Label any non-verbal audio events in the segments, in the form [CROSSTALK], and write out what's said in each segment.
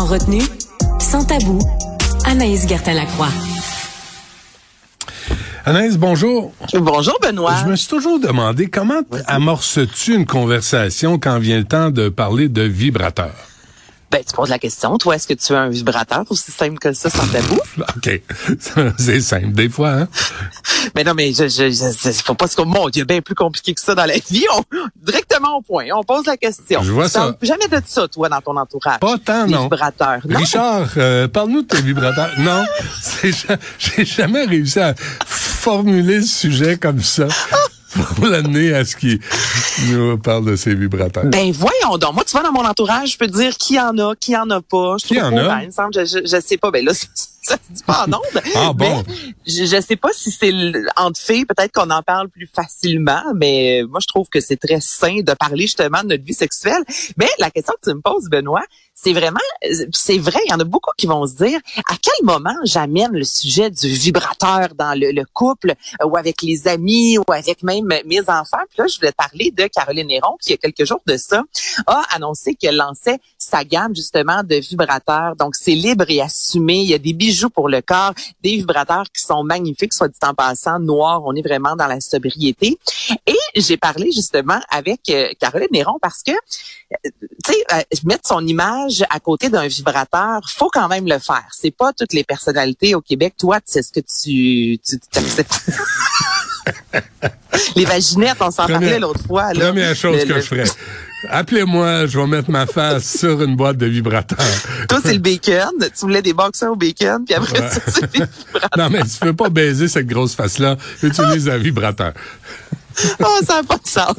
Sans retenue, sans tabou, Anaïs Gertin-Lacroix. Anaïs, bonjour. Bonjour, Benoît. Je me suis toujours demandé comment amorces-tu une conversation quand vient le temps de parler de vibrateur? Ben, tu poses la question. Toi, est-ce que tu as un vibrateur aussi simple que ça, sans tabou? [LAUGHS] OK. [LAUGHS] C'est simple, des fois, hein? [LAUGHS] Mais non, mais je, je, je faut pas se comme, mon Dieu, bien plus compliqué que ça dans la vie. On, directement au point. On pose la question. Je vois ça. Jamais de ça, toi, dans ton entourage? Pas tant, non. Vibrateurs. Non? Richard, euh, parle-nous de tes vibrateurs. non, j'ai jamais réussi à formuler le sujet comme ça. pour l'amener à ce qu'il nous parle de ses vibrateurs. Ben voyons donc. Moi, tu vois, dans mon entourage, je peux te dire qui en a, qui en a pas. Je qui en a? il me semble, je, je, je, sais pas. Ben là, [LAUGHS] [LAUGHS] ça se dit pas en ondes. ah bon? je, je sais pas si c'est entre filles, peut-être qu'on en parle plus facilement, mais moi, je trouve que c'est très sain de parler justement de notre vie sexuelle. Mais la question que tu me poses, Benoît, c'est vraiment, c'est vrai, il y en a beaucoup qui vont se dire, à quel moment j'amène le sujet du vibrateur dans le, couple euh, ou avec les amis ou avec même mes enfants? Puis là, je voulais parler de Caroline Néron qui, il y a quelques jours de ça, a annoncé qu'elle lançait sa gamme justement de vibrateurs. Donc, c'est libre et assumé. Il y a des bijoux pour le corps, des vibrateurs qui sont magnifiques, soit dit en passant, noirs. On est vraiment dans la sobriété. Et j'ai parlé justement avec euh, Caroline Néron parce que, euh, tu sais, mettre son image à côté d'un vibrateur, faut quand même le faire. C'est pas toutes les personnalités au Québec. Toi, c'est ce que tu, tu [LAUGHS] les vaginettes, on s'en parlait l'autre fois. Là. Première chose que je ferais. Appelez-moi, je vais mettre ma face [LAUGHS] sur une boîte de vibrateurs. Toi, c'est le bacon. Tu voulais des boxeurs au bacon, puis après ça, c'est des vibrateurs. Non, mais tu peux pas baiser cette grosse face-là. Utilise un vibrateur. [LAUGHS] oh, ça n'a pas de sens.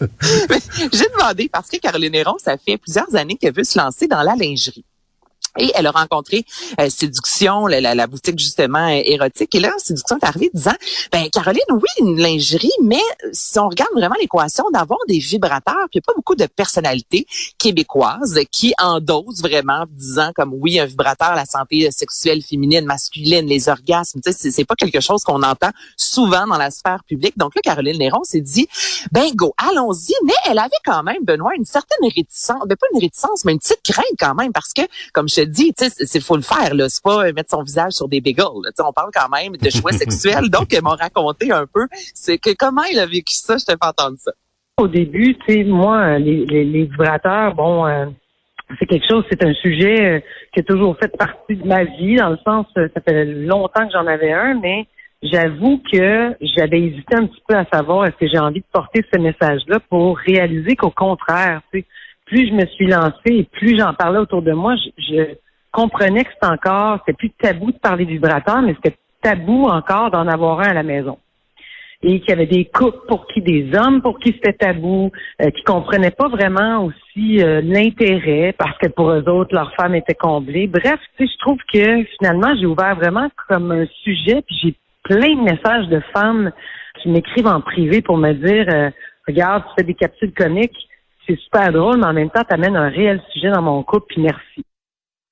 [LAUGHS] J'ai demandé parce que Caroline Héron, ça fait plusieurs années qu'elle veut se lancer dans la lingerie. Et elle a rencontré euh, Séduction, la, boutique justement érotique. Et là, Séduction est arrivée disant, ben Caroline, oui, une lingerie, mais si on regarde vraiment l'équation d'avoir des vibrateurs, puis il n'y a pas beaucoup de personnalités québécoises qui endosent vraiment, disant comme oui, un vibrateur, la santé sexuelle féminine, masculine, les orgasmes, sais, c'est pas quelque chose qu'on entend souvent dans la sphère publique. Donc là, Caroline Néron s'est dit, ben go, allons-y. Mais elle avait quand même, Benoît, une certaine réticence, ben pas une réticence, mais une petite crainte quand même, parce que, comme je te dis, tu sais, c'est faut le faire là, c'est pas mettre son visage sur des bagels. sais, on parle quand même de choix [LAUGHS] sexuels. Donc, elle m'a raconté un peu, c'est que comment elle a vécu ça. Je t'ai pas entendu ça. Au début, tu sais, moi, les, les, vibrateurs, bon. Euh, c'est quelque chose, c'est un sujet euh, qui a toujours fait partie de ma vie, dans le sens, euh, ça fait longtemps que j'en avais un, mais j'avoue que j'avais hésité un petit peu à savoir est-ce que j'ai envie de porter ce message-là pour réaliser qu'au contraire, tu sais, plus je me suis lancée et plus j'en parlais autour de moi, je comprenais que c'était encore, c'était plus tabou de parler du vibrateur, mais c'était tabou encore d'en avoir un à la maison. Et qu'il y avait des couples pour qui, des hommes pour qui c'était tabou, euh, qui comprenaient pas vraiment aussi euh, l'intérêt parce que pour eux autres, leur femme était comblée. Bref, tu sais, je trouve que finalement, j'ai ouvert vraiment comme un sujet, puis j'ai plein de messages de femmes qui m'écrivent en privé pour me dire euh, Regarde, tu fais des capsules comiques, c'est super drôle, mais en même temps, tu amènes un réel sujet dans mon couple, puis merci.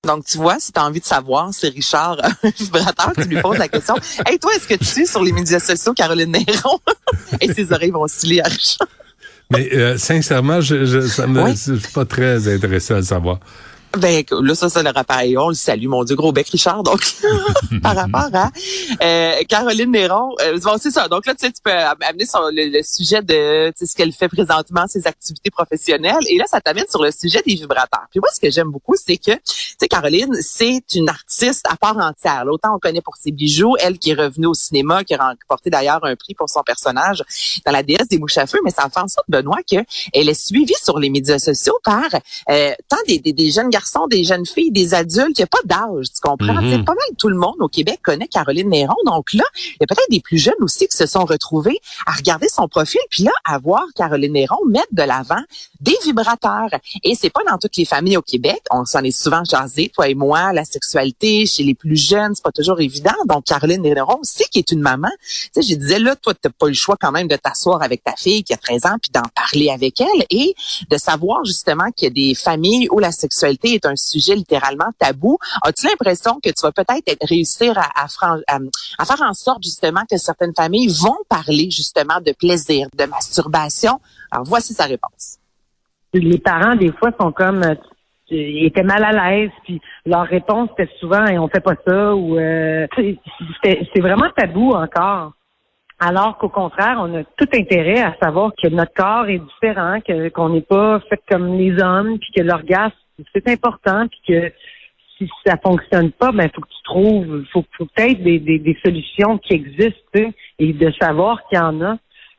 Donc, tu vois, si tu as envie de savoir, c'est Richard, [LAUGHS] un vibrateur, tu lui poses la question. [LAUGHS] Hey, toi, est-ce que tu suis sur les médias sociaux Caroline Néron? [LAUGHS] Et ses oreilles vont osciller à Richard. Mais euh, sincèrement, je, je, ça me, suis pas très intéressé à le savoir. Ben là, ça, c'est le rappel. On le salue, mon Dieu, gros bec Richard. Donc, [LAUGHS] par [LAUGHS] rapport à euh, Caroline Néron, euh, c'est ça. Donc là, tu sais, tu peux amener sur le, sujet de ce qu'elle fait présentement, ses activités professionnelles. Et là, ça t'amène sur le sujet des vibrateurs. Puis moi, ce que j'aime beaucoup, c'est que, tu sais, Caroline, c'est une artiste à part entière. autant on connaît pour ses bijoux, elle qui est revenue au cinéma, qui a remporté d'ailleurs un prix pour son personnage dans la déesse des mouches à feu, mais ça fait en sorte, Benoît, qu'elle est suivie sur les médias sociaux par euh, tant des, des, des jeunes garçons des jeunes filles, des adultes, il n'y a pas d'âge, tu comprends? Mm Pas mal tout le monde au Québec connaît Caroline Néron. Donc là, il y a peut-être des plus jeunes aussi qui se sont retrouvés à regarder son profil, puis là, à voir Caroline Néron mettre de l'avant des vibrateurs. Et c'est pas dans toutes les familles au Québec. On s'en est souvent jasé, toi et moi, la sexualité chez les plus jeunes, c'est pas toujours évident. Donc, Caroline Néron aussi, qui est une maman, tu sais, je disais, là, toi, t'as pas le choix quand même de t'asseoir avec ta fille qui a 13 ans, puis d'en parler avec elle et de savoir justement qu'il y a des familles où la sexualité est un sujet littéralement tabou. As-tu l'impression que tu vas peut-être réussir à, faire en sorte justement que certaines familles vont parler justement de plaisir, de masturbation? Alors voici sa réponse. Les parents, des fois, sont comme, euh, ils étaient mal à l'aise, puis leur réponse était souvent et on fait pas ça ou euh, c'est vraiment tabou encore. Alors qu'au contraire, on a tout intérêt à savoir que notre corps est différent, que qu'on n'est pas fait comme les hommes, puis que l'orgasme c'est important, puis que si ça fonctionne pas, ben faut que tu trouves, faut, faut peut-être des, des, des, solutions qui existent et de savoir qu'il y en a.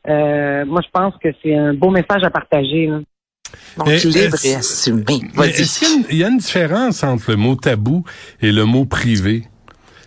Euh, moi, je pense que c'est un beau message à partager. Là. Donc, libre et assumé. Est-ce qu'il y, a une différence entre le mot tabou et le mot privé?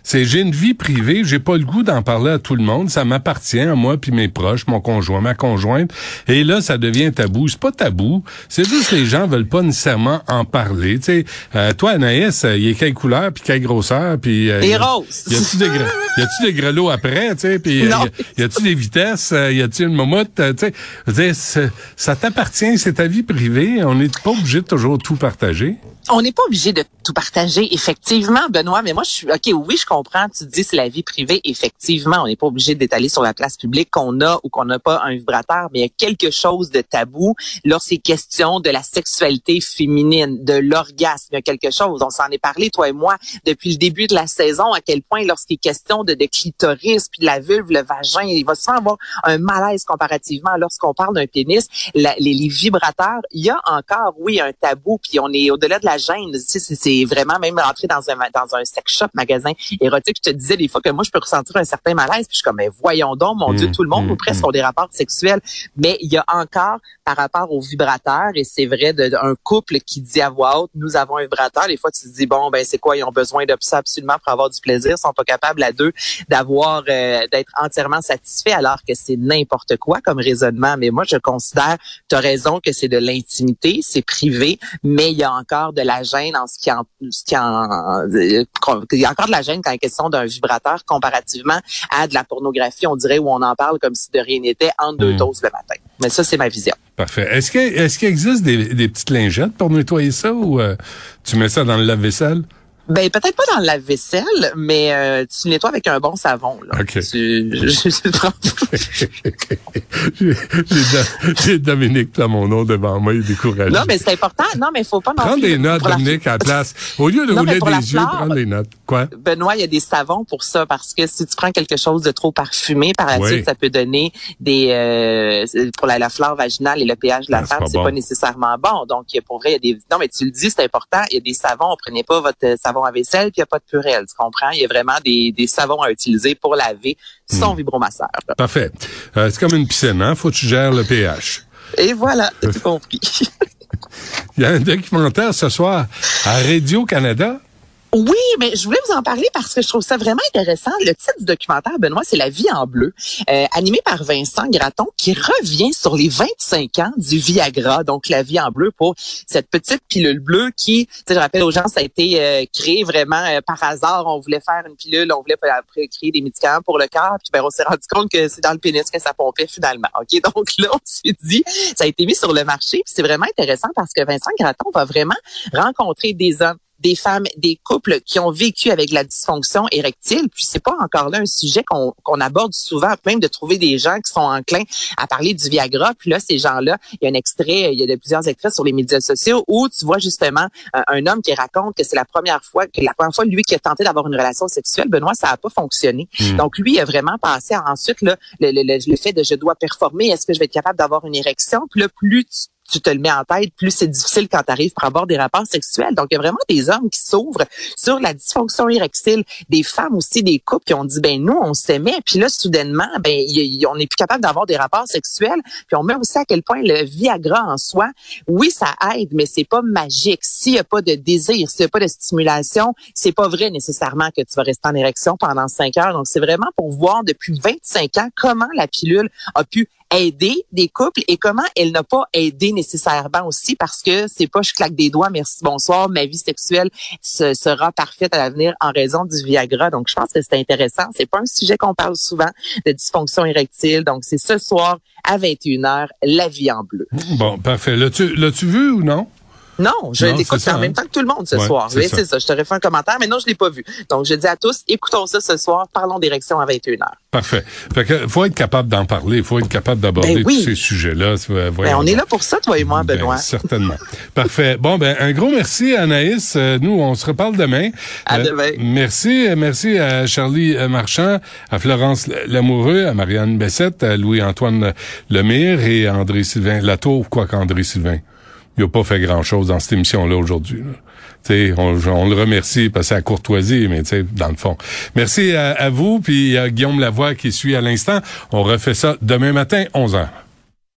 C'est j'ai une vie privée, j'ai pas le goût d'en parler à tout le monde, ça m'appartient à moi puis mes proches, mon conjoint, ma conjointe. Et là, ça devient tabou. C'est pas tabou, c'est juste que les gens veulent pas nécessairement en parler. Tu sais, euh, toi Anaïs, euh, il y a quelle couleur puis quelle grosseur puis euh, y rose. Y a-tu des y a-tu des grelots après, tu sais, puis y, a-tu des vitesses, y a-tu une momotte, tu sais, ça t'appartient, c'est ta vie privée, on n'est pas obligé de toujours tout partager on n'est pas obligé de tout partager, effectivement, Benoît, mais moi, je suis, OK, oui, je comprends, tu dis c'est la vie privée, effectivement, on n'est pas obligé d'étaler sur la place publique qu'on a ou qu'on n'a pas un vibrateur, mais il y a quelque chose de tabou lorsqu'il est question de la sexualité féminine, de l'orgasme, il y a quelque chose, on s'en est parlé, toi et moi, depuis le début de la saison, à quel point lorsqu'il est question de, clitoris, puis de la vulve, le vagin, il va souvent avoir un malaise comparativement lorsqu'on parle d'un pénis, les, vibrateurs, il y a encore, oui, un tabou, puis on est au-delà de la gêne. C'est vraiment même rentrer dans un dans un sex shop, magasin érotique. Je te disais des fois que moi, je peux ressentir un certain malaise. Puis je suis comme, mais voyons donc, mon Dieu, mmh, tout le monde ou mmh, presque mmh. ont des rapports sexuels. Mais il y a encore, par rapport au vibrateur, et c'est vrai d'un couple qui dit à voix haute, nous avons un vibrateur. Des fois, tu te dis, bon, ben c'est quoi, ils ont besoin de ça absolument pour avoir du plaisir. Ils sont pas capables à deux d'avoir, euh, d'être entièrement satisfaits alors que c'est n'importe quoi comme raisonnement. Mais moi, je considère, tu as raison que c'est de l'intimité, c'est privé, mais il y a encore de la gêne en ce qui en, ce qui en, euh, il y a encore de la gêne quand est question d'un vibrateur comparativement à de la pornographie, on dirait où on en parle comme si de rien n'était en deux hmm. doses le matin. Mais ça, c'est ma vision. Parfait. Est-ce qu'il existe des, des petites lingettes pour nettoyer ça ou euh, tu mets ça dans le lave-vaisselle? Ben peut-être pas dans la vaisselle, mais euh, tu nettoies avec un bon savon. Là. OK. [LAUGHS] J'ai Dominique là, mon nom devant moi, il est découragé. Non, mais c'est important. Non, mais faut pas Prends des notes, Dominique, à la [LAUGHS] place. Au lieu de rouler des yeux, prends des notes. Quoi? Benoît, il y a des savons pour ça, parce que si tu prends quelque chose de trop parfumé, par la suite, ça peut donner des euh, pour la, flore vaginale et le pH de la ah, femme, c'est pas, nécessairement bon. Donc, pour vrai, il y a des. Non, mais tu le dis, c'est important. Il y a des savons. Prenez pas votre savon savon à vaisselle, puis il n'y a pas de purelle, tu comprends? Il y a vraiment des, des savons à utiliser pour laver son hmm. vibromasseur. Parfait. Euh, c'est comme une piscine, hein? Faut que tu gères le pH. Et voilà, tu compris. [LAUGHS] il y a un documentaire ce soir à Radio-Canada oui, mais je voulais vous en parler parce que je trouve ça vraiment intéressant. Le titre du documentaire, Benoît, c'est La vie en bleu, euh, animé par Vincent Gratton, qui revient sur les 25 ans du Viagra, donc la vie en bleu pour cette petite pilule bleue qui, je rappelle aux gens, ça a été euh, créé vraiment euh, par hasard. On voulait faire une pilule, on voulait créer des médicaments pour le cœur, puis ben, on s'est rendu compte que c'est dans le pénis que ça pompait finalement. [LAUGHS] Donc là, on s'est dit, ça a été mis sur le marché, puis c'est vraiment intéressant parce que Vincent Gratton va vraiment rencontrer des hommes des femmes, des couples qui ont vécu avec la dysfonction érectile. Puis c'est pas encore là un sujet qu'on aborde souvent, même de trouver des gens qui sont enclins à parler du Viagra. Puis là, ces gens-là, il y a un extrait, il y a de plusieurs extraits sur les médias sociaux où tu vois justement un, homme qui raconte que c'est la première fois, que la première fois lui qui a tenté d'avoir une relation sexuelle, Benoît, ça a pas fonctionné. Hmm. Donc lui il a vraiment passé ensuite là, le, le, le, fait de je dois performer, est-ce que je vais être capable d'avoir une érection? Puis là, plus tu tu te le mets en tête, plus c'est difficile quand tu arrives pour avoir des rapports sexuels. Donc, il y a vraiment des hommes qui s'ouvrent sur la dysfonction érectile, des femmes aussi, des couples qui ont dit, ben nous, on s'aimait, puis là, soudainement, ben on n'est plus capable d'avoir des rapports sexuels. Puis on met aussi à quel point le Viagra en soi, oui, ça aide, mais c'est pas magique. S'il y a pas de désir, s'il y a pas de stimulation, c'est pas vrai nécessairement que tu vas rester en érection pendant cinq heures. Donc, c'est vraiment pour voir depuis 25 ans comment la pilule a pu aider des couples et comment elle n'a pas aidé nécessairement aussi parce que c'est pas je claque des doigts, merci, bonsoir, ma vie sexuelle sera parfaite à l'avenir en raison du Viagra. Donc, je pense que c'est intéressant. C'est pas un sujet qu'on parle souvent de dysfonction érectile. Donc, c'est ce soir à 21h, la vie en bleu. Bon, parfait. L'as-tu vu ou non? Non, je l'écoute en même hein? temps que tout le monde ce soir. Oui, c'est ça. Je t'aurais fait un commentaire, mais non, je l'ai pas vu. Donc, je dis à tous, écoutons ça ce soir. Parlons d'érection à 21h. Parfait. Fait que faut être capable d'en parler. Il faut être capable d'aborder ben tous ces sujets-là. Ben, on est là pour ça, toi et moi, ben, Benoît. certainement. Parfait. Bon, ben, un gros merci, Anaïs. Euh, nous, on se reparle demain. À euh, demain. Merci. Merci à Charlie Marchand, à Florence Lamoureux, à Marianne Bessette, à Louis-Antoine Lemire et à André-Sylvain Latour, quoi qu'André-Sylvain il n'a pas fait grand-chose dans cette émission-là aujourd'hui. On, on le remercie parce que c'est à courtoisie, mais dans le fond. Merci à, à vous, puis à Guillaume Lavoie qui suit à l'instant. On refait ça demain matin, 11h.